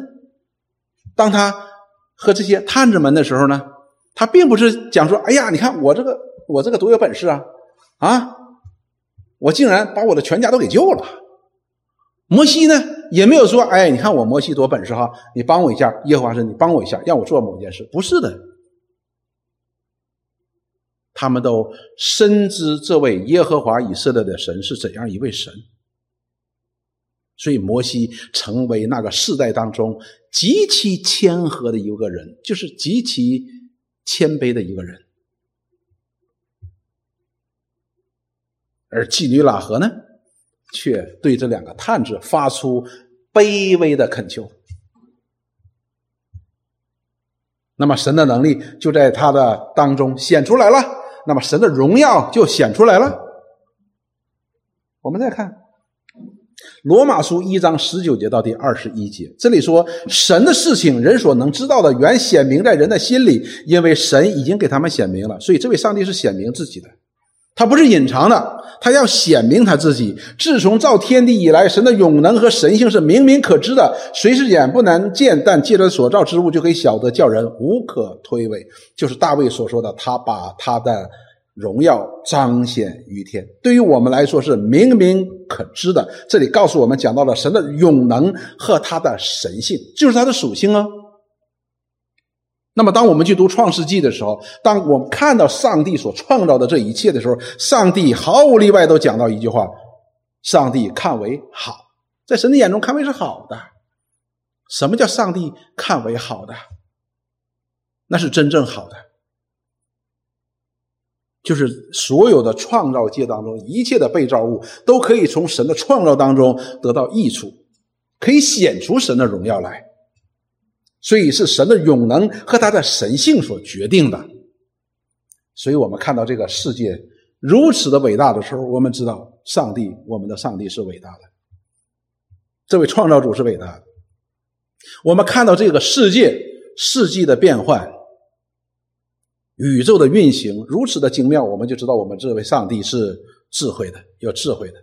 当他和这些探子们的时候呢，他并不是讲说：“哎呀，你看我这个我这个多有本事啊！啊，我竟然把我的全家都给救了。”摩西呢，也没有说：“哎，你看我摩西多本事哈，你帮我一下，耶和华神，你帮我一下，让我做某件事。”不是的。他们都深知这位耶和华以色列的神是怎样一位神，所以摩西成为那个世代当中极其谦和的一个人，就是极其谦卑的一个人。而妓女喇合呢，却对这两个探子发出卑微的恳求。那么神的能力就在他的当中显出来了。那么神的荣耀就显出来了。我们再看《罗马书》一章十九节到第二十一节，这里说神的事情，人所能知道的，原显明在人的心里，因为神已经给他们显明了。所以这位上帝是显明自己的，他不是隐藏的，他要显明他自己。自从造天地以来，神的永能和神性是明明可知的，谁是眼不能见，但借着所造之物就可以晓得，叫人无可推诿。就是大卫所说的，他把他的。荣耀彰显于天，对于我们来说是明明可知的。这里告诉我们，讲到了神的永能和他的神性，就是他的属性啊。那么，当我们去读创世纪的时候，当我们看到上帝所创造的这一切的时候，上帝毫无例外都讲到一句话：上帝看为好，在神的眼中看为是好的。什么叫上帝看为好的？那是真正好的。就是所有的创造界当中，一切的被造物都可以从神的创造当中得到益处，可以显出神的荣耀来。所以是神的永能和他的神性所决定的。所以我们看到这个世界如此的伟大的时候，我们知道上帝，我们的上帝是伟大的。这位创造主是伟大的。我们看到这个世界世纪的变换，宇宙的运行如此的精妙，我们就知道我们这位上帝是智慧的，有智慧的。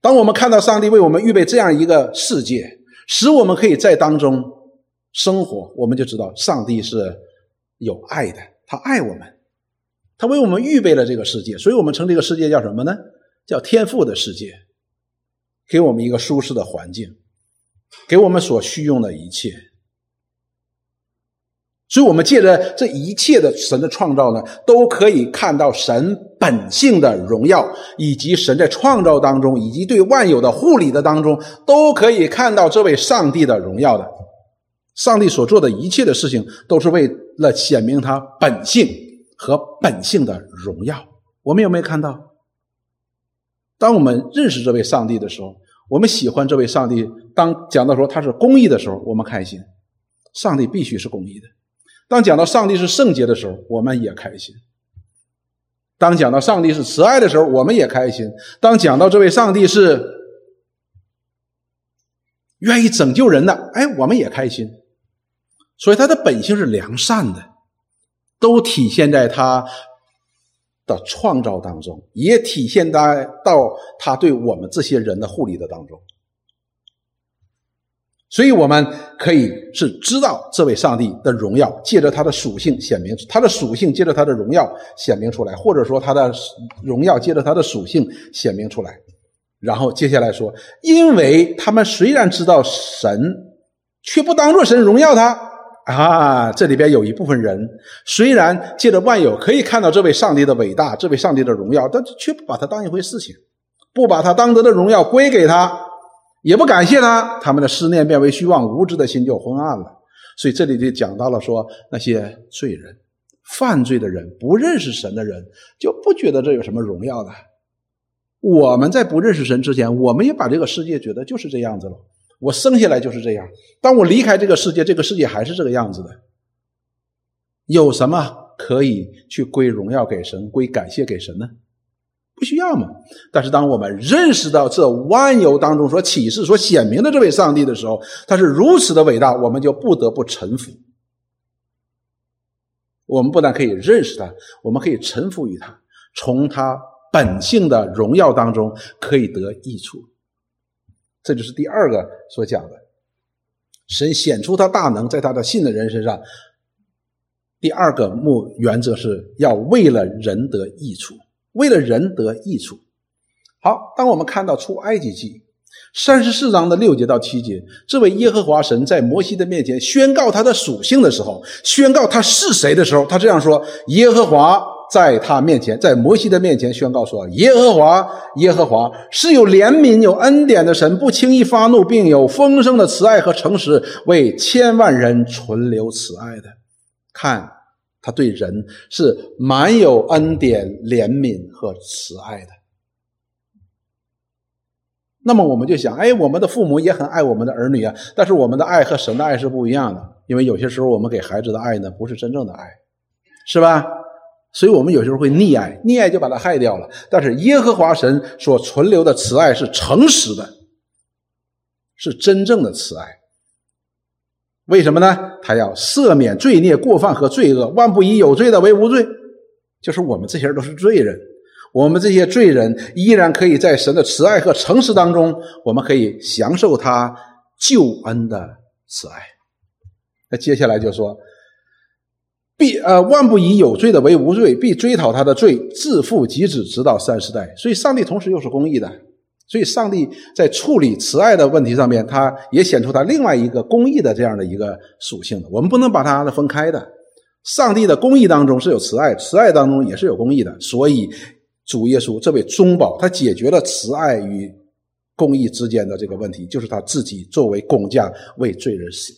当我们看到上帝为我们预备这样一个世界，使我们可以在当中生活，我们就知道上帝是有爱的，他爱我们，他为我们预备了这个世界，所以我们称这个世界叫什么呢？叫天赋的世界，给我们一个舒适的环境，给我们所需用的一切。所以，我们借着这一切的神的创造呢，都可以看到神本性的荣耀，以及神在创造当中，以及对万有的护理的当中，都可以看到这位上帝的荣耀的。上帝所做的一切的事情，都是为了显明他本性和本性的荣耀。我们有没有看到？当我们认识这位上帝的时候，我们喜欢这位上帝。当讲到说他是公义的时候，我们开心。上帝必须是公义的。当讲到上帝是圣洁的时候，我们也开心；当讲到上帝是慈爱的时候，我们也开心；当讲到这位上帝是愿意拯救人的，哎，我们也开心。所以他的本性是良善的，都体现在他的创造当中，也体现在到他对我们这些人的护理的当中。所以我们可以是知道这位上帝的荣耀，借着他的属性显明他的属性，借着他的荣耀显明出来，或者说他的荣耀借着他的属性显明出来。然后接下来说，因为他们虽然知道神，却不当作神荣耀他啊。这里边有一部分人，虽然借着万有可以看到这位上帝的伟大，这位上帝的荣耀，但却不把他当一回事情，不把他当得的荣耀归给他。也不感谢他，他们的思念变为虚妄，无知的心就昏暗了。所以这里就讲到了说，那些罪人、犯罪的人、不认识神的人，就不觉得这有什么荣耀的。我们在不认识神之前，我们也把这个世界觉得就是这样子了。我生下来就是这样，当我离开这个世界，这个世界还是这个样子的。有什么可以去归荣耀给神、归感谢给神呢？不需要嘛？但是当我们认识到这万有当中所启示、所显明的这位上帝的时候，他是如此的伟大，我们就不得不臣服。我们不但可以认识他，我们可以臣服于他，从他本性的荣耀当中可以得益处。这就是第二个所讲的，神显出他大能，在他的信的人身上。第二个目原则是要为了人得益处。为了人得益处，好。当我们看到出埃及记三十四章的六节到七节，这位耶和华神在摩西的面前宣告他的属性的时候，宣告他是谁的时候，他这样说：耶和华在他面前，在摩西的面前宣告说：耶和华，耶和华是有怜悯、有恩典的神，不轻易发怒，并有丰盛的慈爱和诚实，为千万人存留慈爱的。看。他对人是满有恩典、怜悯和慈爱的。那么我们就想，哎，我们的父母也很爱我们的儿女啊，但是我们的爱和神的爱是不一样的，因为有些时候我们给孩子的爱呢，不是真正的爱，是吧？所以我们有时候会溺爱，溺爱就把他害掉了。但是耶和华神所存留的慈爱是诚实的，是真正的慈爱。为什么呢？他要赦免罪孽、过犯和罪恶，万不以有罪的为无罪。就是我们这些人都是罪人，我们这些罪人依然可以在神的慈爱和诚实当中，我们可以享受他救恩的慈爱。那接下来就说，必呃万不以有罪的为无罪，必追讨他的罪，自负及子，直到三十代。所以，上帝同时又是公义的。所以，上帝在处理慈爱的问题上面，他也显出他另外一个公义的这样的一个属性的。我们不能把它分开的。上帝的公义当中是有慈爱，慈爱当中也是有公义的。所以，主耶稣这位中保，他解决了慈爱与公义之间的这个问题，就是他自己作为工匠为罪人死。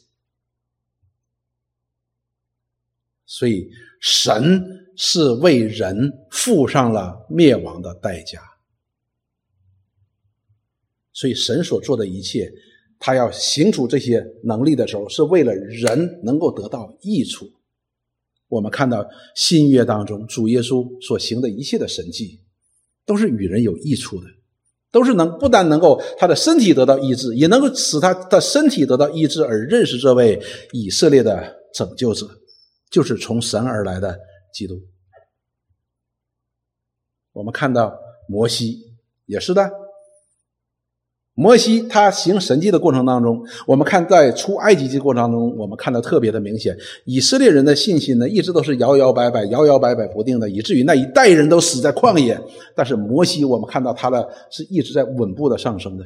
所以，神是为人付上了灭亡的代价。所以，神所做的一切，他要行出这些能力的时候，是为了人能够得到益处。我们看到新约当中，主耶稣所行的一切的神迹，都是与人有益处的，都是能不但能够他的身体得到医治，也能够使他的身体得到医治，而认识这位以色列的拯救者，就是从神而来的基督。我们看到摩西也是的。摩西他行神迹的过程当中，我们看在出埃及记过程当中，我们看到特别的明显，以色列人的信心呢，一直都是摇摇摆摆、摇摇摆摆不定的，以至于那一代人都死在旷野。但是摩西，我们看到他的是一直在稳步的上升的，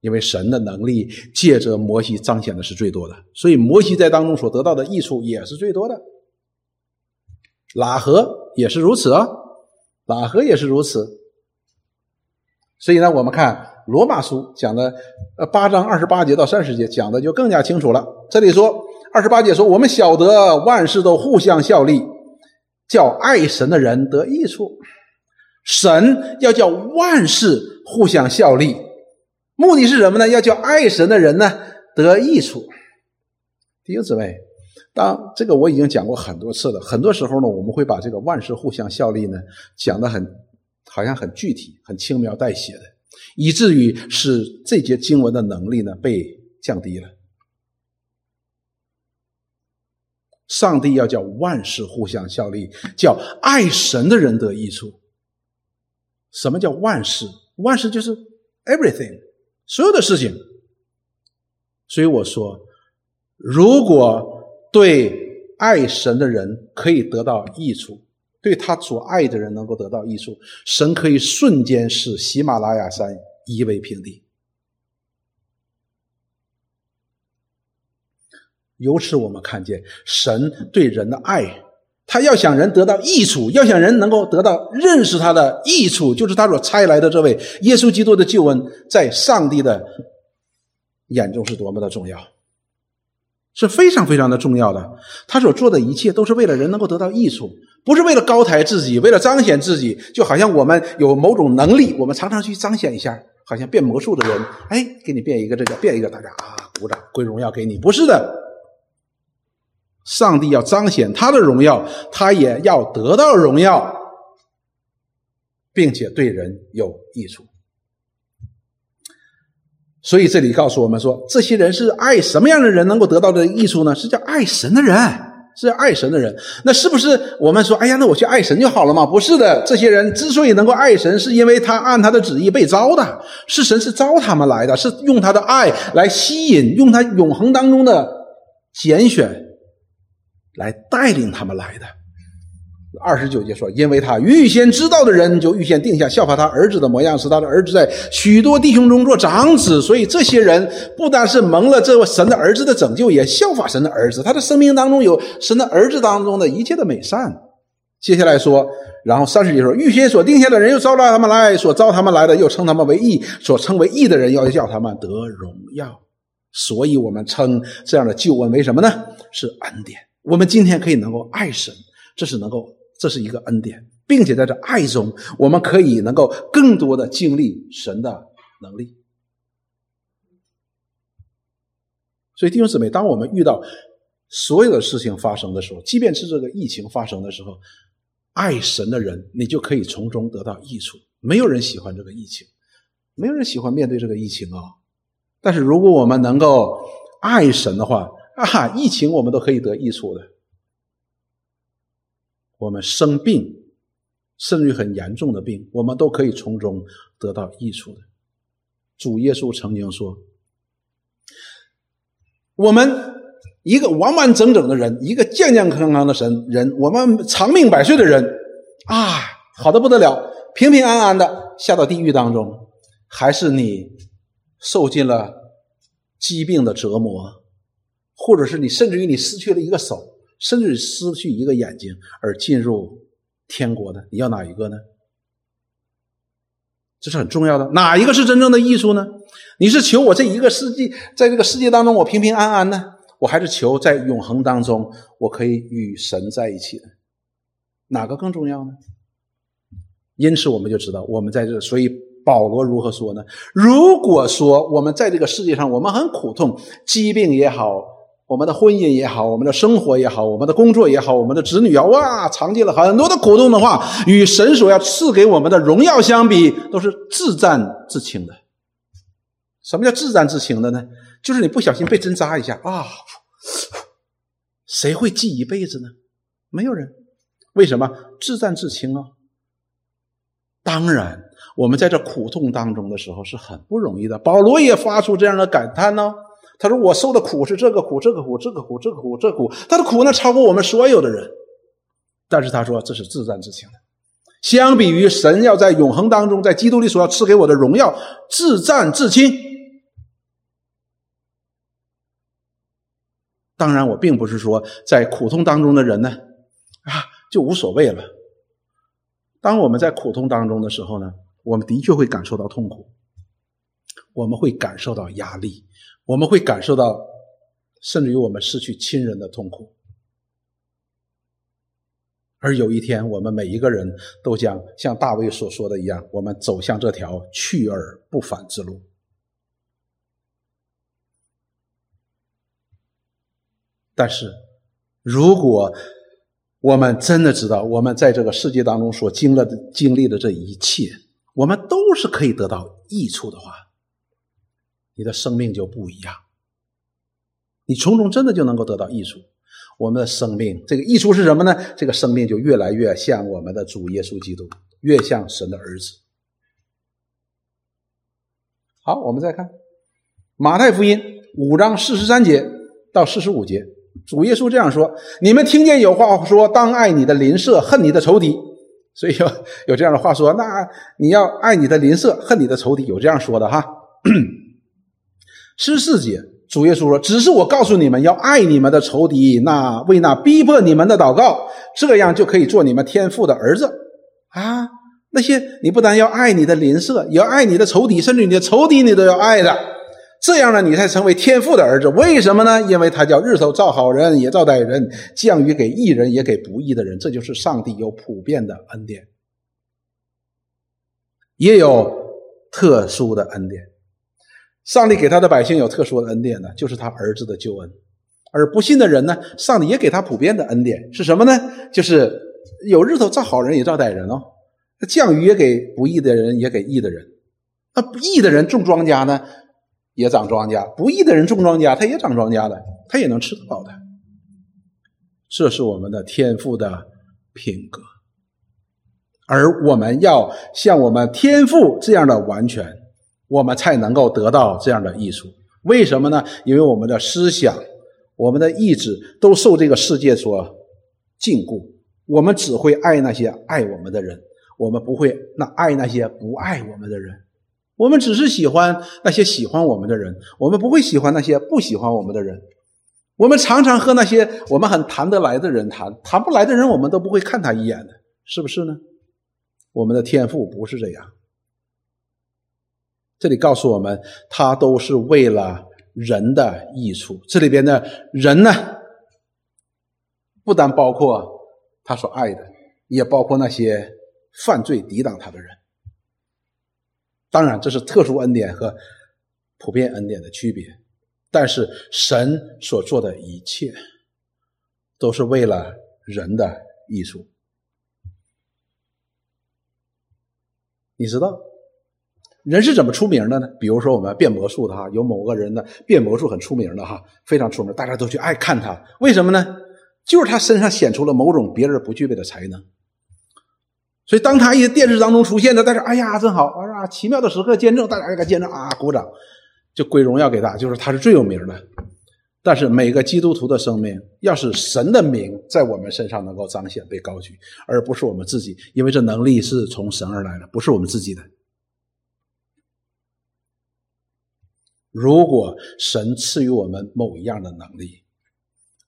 因为神的能力借着摩西彰显的是最多的，所以摩西在当中所得到的益处也是最多的。拉合也是如此啊，拉合也是如此。所以呢，我们看罗马书讲的，呃，八章二十八节到三十节讲的就更加清楚了。这里说二十八节说，我们晓得万事都互相效力，叫爱神的人得益处。神要叫万事互相效力，目的是什么呢？要叫爱神的人呢得益处。弟兄姊妹，当这个我已经讲过很多次了。很多时候呢，我们会把这个万事互相效力呢讲的很。好像很具体、很轻描淡写的，以至于使这节经文的能力呢被降低了。上帝要叫万事互相效力，叫爱神的人得益处。什么叫万事？万事就是 everything，所有的事情。所以我说，如果对爱神的人可以得到益处。对他所爱的人能够得到益处，神可以瞬间使喜马拉雅山夷为平地。由此我们看见神对人的爱，他要想人得到益处，要想人能够得到认识他的益处，就是他所差来的这位耶稣基督的救恩，在上帝的眼中是多么的重要。是非常非常的重要的，他所做的一切都是为了人能够得到益处，不是为了高抬自己，为了彰显自己。就好像我们有某种能力，我们常常去彰显一下，好像变魔术的人，哎，给你变一个这个，变一个，大家啊，鼓掌归荣耀给你。不是的，上帝要彰显他的荣耀，他也要得到荣耀，并且对人有益处。所以这里告诉我们说，这些人是爱什么样的人能够得到的益处呢？是叫爱神的人，是爱神的人。那是不是我们说，哎呀，那我去爱神就好了嘛？不是的，这些人之所以能够爱神，是因为他按他的旨意被招的，是神是招他们来的，是用他的爱来吸引，用他永恒当中的拣选来带领他们来的。二十九节说：“因为他预先知道的人，就预先定下效法他儿子的模样，使他的儿子在许多弟兄中做长子。所以这些人不单是蒙了这位神的儿子的拯救，也效法神的儿子。他的生命当中有神的儿子当中的一切的美善。接下来说，然后三十节说：预先所定下的人，又招到他们来；所招他们来的，又称他们为义；所称为义的人，要叫他们得荣耀。所以我们称这样的救恩为什么呢？是恩典。我们今天可以能够爱神，这是能够。”这是一个恩典，并且在这爱中，我们可以能够更多的经历神的能力。所以弟兄姊妹，当我们遇到所有的事情发生的时候，即便是这个疫情发生的时候，爱神的人，你就可以从中得到益处。没有人喜欢这个疫情，没有人喜欢面对这个疫情啊。但是如果我们能够爱神的话，啊，疫情我们都可以得益处的。我们生病，甚至于很严重的病，我们都可以从中得到益处的。主耶稣曾经说：“我们一个完完整整的人，一个健健康康的神人，我们长命百岁的人啊，好的不得了，平平安安的下到地狱当中，还是你受尽了疾病的折磨，或者是你甚至于你失去了一个手。”甚至失去一个眼睛而进入天国的，你要哪一个呢？这是很重要的。哪一个是真正的艺术呢？你是求我这一个世纪，在这个世界当中我平平安安呢，我还是求在永恒当中我可以与神在一起呢？哪个更重要呢？因此我们就知道，我们在这，所以保罗如何说呢？如果说我们在这个世界上，我们很苦痛，疾病也好。我们的婚姻也好，我们的生活也好，我们的工作也好，我们的子女啊，哇，尝尽了很多的苦痛的话，与神所要赐给我们的荣耀相比，都是自战自轻的。什么叫自战自轻的呢？就是你不小心被针扎一下啊，谁会记一辈子呢？没有人。为什么自战自轻啊？当然，我们在这苦痛当中的时候是很不容易的。保罗也发出这样的感叹呢。他说：“我受的苦是这个苦，这个苦，这个苦，这个苦，这苦。他的苦呢，超过我们所有的人。但是他说这是自战自轻的。相比于神要在永恒当中，在基督里所要赐给我的荣耀，自战自轻。当然，我并不是说在苦痛当中的人呢，啊，就无所谓了。当我们在苦痛当中的时候呢，我们的确会感受到痛苦，我们会感受到压力。”我们会感受到，甚至于我们失去亲人的痛苦，而有一天，我们每一个人都将像大卫所说的一样，我们走向这条去而不返之路。但是，如果我们真的知道，我们在这个世界当中所经历的、经历的这一切，我们都是可以得到益处的话。你的生命就不一样，你从中真的就能够得到益处。我们的生命，这个益处是什么呢？这个生命就越来越像我们的主耶稣基督，越像神的儿子。好，我们再看马太福音五章四十三节到四十五节，主耶稣这样说：“你们听见有话说，当爱你的邻舍，恨你的仇敌。”所以有有这样的话说，那你要爱你的邻舍，恨你的仇敌，有这样说的哈。(clears throat) 十四节，主耶稣说：“只是我告诉你们，要爱你们的仇敌，那为那逼迫你们的祷告，这样就可以做你们天父的儿子啊！那些你不但要爱你的邻舍，也要爱你的仇敌，甚至你的仇敌你都要爱的，这样呢，你才成为天父的儿子。为什么呢？因为他叫日头照好人也照歹人，降雨给义人也给不义的人。这就是上帝有普遍的恩典，也有特殊的恩典。”上帝给他的百姓有特殊的恩典呢，就是他儿子的救恩；而不信的人呢，上帝也给他普遍的恩典是什么呢？就是有日头照好人也照歹人哦，降雨也给不义的人也给义的人。那不义的人种庄稼呢，也长庄稼；不义的人种庄稼，他也长庄稼的，他也能吃得饱的。这是我们的天赋的品格，而我们要像我们天赋这样的完全。我们才能够得到这样的益处。为什么呢？因为我们的思想、我们的意志都受这个世界所禁锢。我们只会爱那些爱我们的人，我们不会那爱那些不爱我们的人。我们只是喜欢那些喜欢我们的人，我们不会喜欢那些不喜欢我们的人。我们常常和那些我们很谈得来的人谈，谈不来的人我们都不会看他一眼的，是不是呢？我们的天赋不是这样。这里告诉我们，他都是为了人的益处。这里边的人呢，不单包括他所爱的，也包括那些犯罪抵挡他的人。当然，这是特殊恩典和普遍恩典的区别。但是，神所做的一切，都是为了人的益处。你知道？人是怎么出名的呢？比如说我们变魔术的哈，有某个人的变魔术很出名的哈，非常出名，大家都去爱看他。为什么呢？就是他身上显出了某种别人不具备的才能。所以当他一些电视当中出现的，大家哎呀真好，啊奇妙的时刻见证，大家给他见证啊鼓掌，就归荣耀给他，就是他是最有名的。但是每个基督徒的生命，要是神的名在我们身上能够彰显被高举，而不是我们自己，因为这能力是从神而来的，不是我们自己的。如果神赐予我们某一样的能力，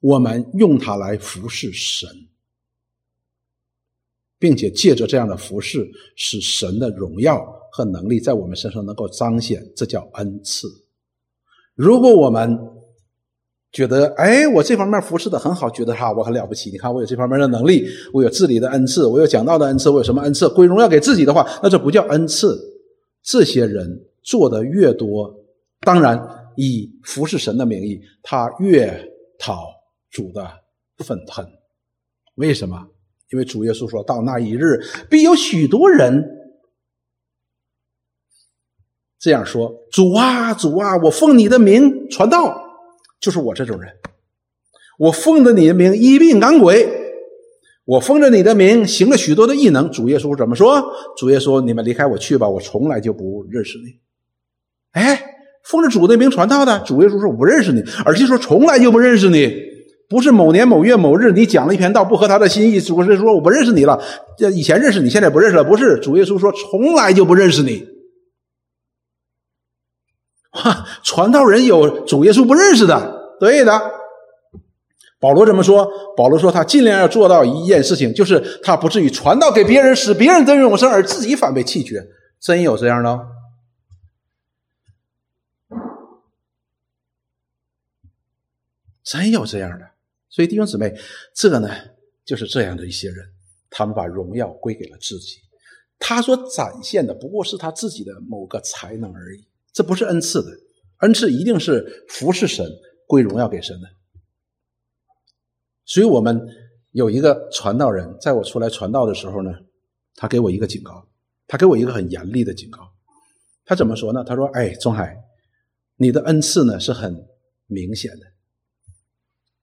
我们用它来服侍神，并且借着这样的服侍，使神的荣耀和能力在我们身上能够彰显，这叫恩赐。如果我们觉得，哎，我这方面服侍的很好，觉得哈我很了不起，你看我有这方面的能力，我有治理的恩赐，我有讲道的恩赐，我有什么恩赐归荣耀给自己的话，那这不叫恩赐。这些人做的越多。当然，以服侍神的名义，他越讨主的愤恨。为什么？因为主耶稣说到那一日，必有许多人这样说：“主啊，主啊，我奉你的名传道，就是我这种人。我奉着你的名医病赶鬼，我奉着你的名行了许多的异能。”主耶稣怎么说？主耶稣：“你们离开我去吧，我从来就不认识你。”哎，奉着主的名传道的主耶稣说：“我不认识你。”而且说：“从来就不认识你。”不是某年某月某日你讲了一篇道不合他的心意，主耶稣说我不认识你了。这以前认识你，现在不认识了。不是主耶稣说从来就不认识你。哈，传道人有主耶稣不认识的，对的。保罗怎么说？保罗说他尽量要做到一件事情，就是他不至于传道给别人，使别人得永生，而自己反被弃绝。真有这样的？真有这样的？所以弟兄姊妹，这个呢，就是这样的一些人，他们把荣耀归给了自己，他所展现的不过是他自己的某个才能而已，这不是恩赐的，恩赐一定是服侍神，归荣耀给神的。所以我们有一个传道人，在我出来传道的时候呢，他给我一个警告，他给我一个很严厉的警告，他怎么说呢？他说：“哎，钟海，你的恩赐呢是很明显的。”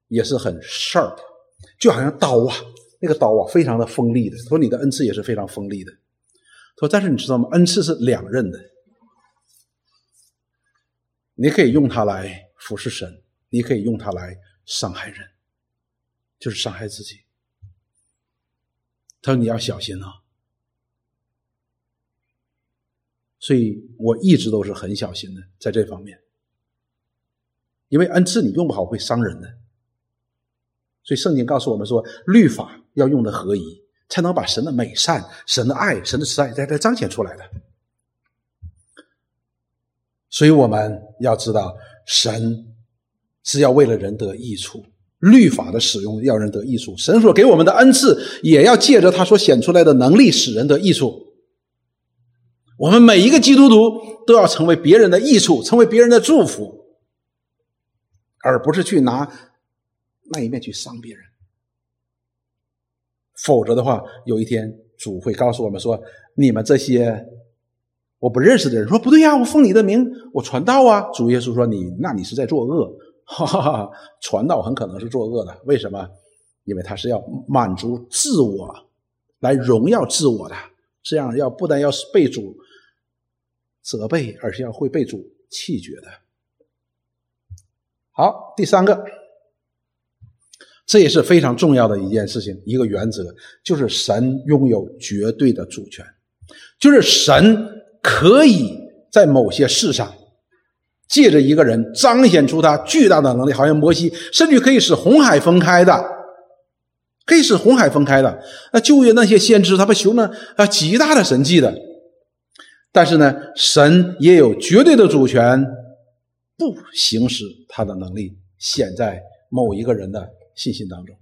也是很 sharp，就好像刀啊，那个刀啊，非常的锋利的。说你的恩赐也是非常锋利的。说，但是你知道吗？恩赐是两刃的，你可以用它来服侍神，你可以用它来伤害人，就是伤害自己。他说你要小心啊。所以我一直都是很小心的在这方面，因为恩赐你用不好会伤人的。所以圣经告诉我们说，律法要用的合一，才能把神的美善、神的爱、神的慈爱在这彰显出来的。所以我们要知道，神是要为了人得益处，律法的使用要人得益处。神所给我们的恩赐，也要借着他所显出来的能力，使人得益处。我们每一个基督徒都要成为别人的益处，成为别人的祝福，而不是去拿。那一面去伤别人，否则的话，有一天主会告诉我们说：“你们这些我不认识的人，说不对呀，我奉你的名，我传道啊。”主耶稣说：“你那你是在作恶，哈哈哈！传道很可能是作恶的。为什么？因为他是要满足自我，来荣耀自我的，这样要不但要是被主责备，而是要会被主弃绝的。”好，第三个。这也是非常重要的一件事情，一个原则就是神拥有绝对的主权，就是神可以在某些事上借着一个人彰显出他巨大的能力，好像摩西，甚至可以使红海分开的，可以使红海分开的。那旧约那些先知，他们行了啊极大的神迹的，但是呢，神也有绝对的主权，不行使他的能力显在某一个人的。信心当中，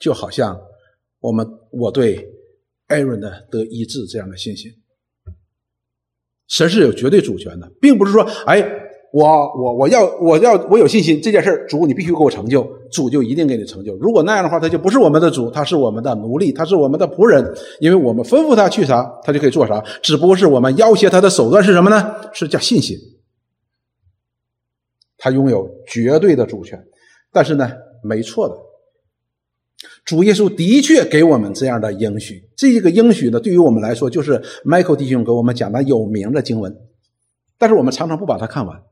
就好像我们我对艾伦的得医治这样的信心，神是有绝对主权的，并不是说，哎，我我我要我要我有信心这件事主你必须给我成就，主就一定给你成就。如果那样的话，他就不是我们的主，他是我们的奴隶，他是我们的仆人，因为我们吩咐他去啥，他就可以做啥，只不过是我们要挟他的手段是什么呢？是叫信心。他拥有绝对的主权，但是呢，没错的，主耶稣的确给我们这样的应许。这个应许呢，对于我们来说，就是 Michael 弟兄给我们讲的有名的经文，但是我们常常不把它看完。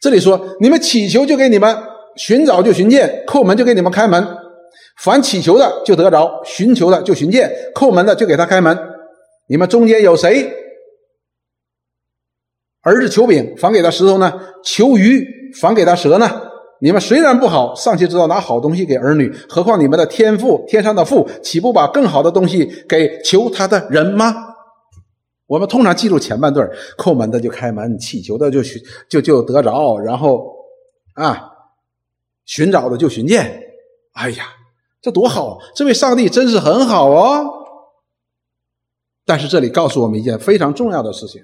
这里说：“你们祈求就给你们，寻找就寻见，叩门就给你们开门。凡祈求的就得着，寻求的就寻见，叩门的就给他开门。你们中间有谁儿子求饼，反给他石头呢？求鱼。”反给他蛇呢？你们虽然不好，尚且知道拿好东西给儿女，何况你们的天父，天上的父，岂不把更好的东西给求他的人吗？我们通常记住前半段：叩门的就开门，祈求的就就就得着，然后啊，寻找的就寻见。哎呀，这多好！这位上帝真是很好哦。但是这里告诉我们一件非常重要的事情。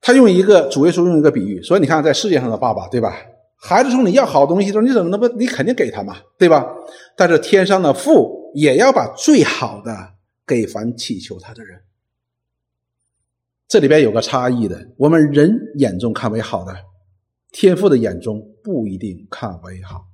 他用一个主耶稣用一个比喻，所以你看在世界上的爸爸，对吧？孩子从你要好东西的时候，你怎么能不？你肯定给他嘛，对吧？但是天上的父也要把最好的给凡祈求他的人。这里边有个差异的，我们人眼中看为好的，天父的眼中不一定看为好。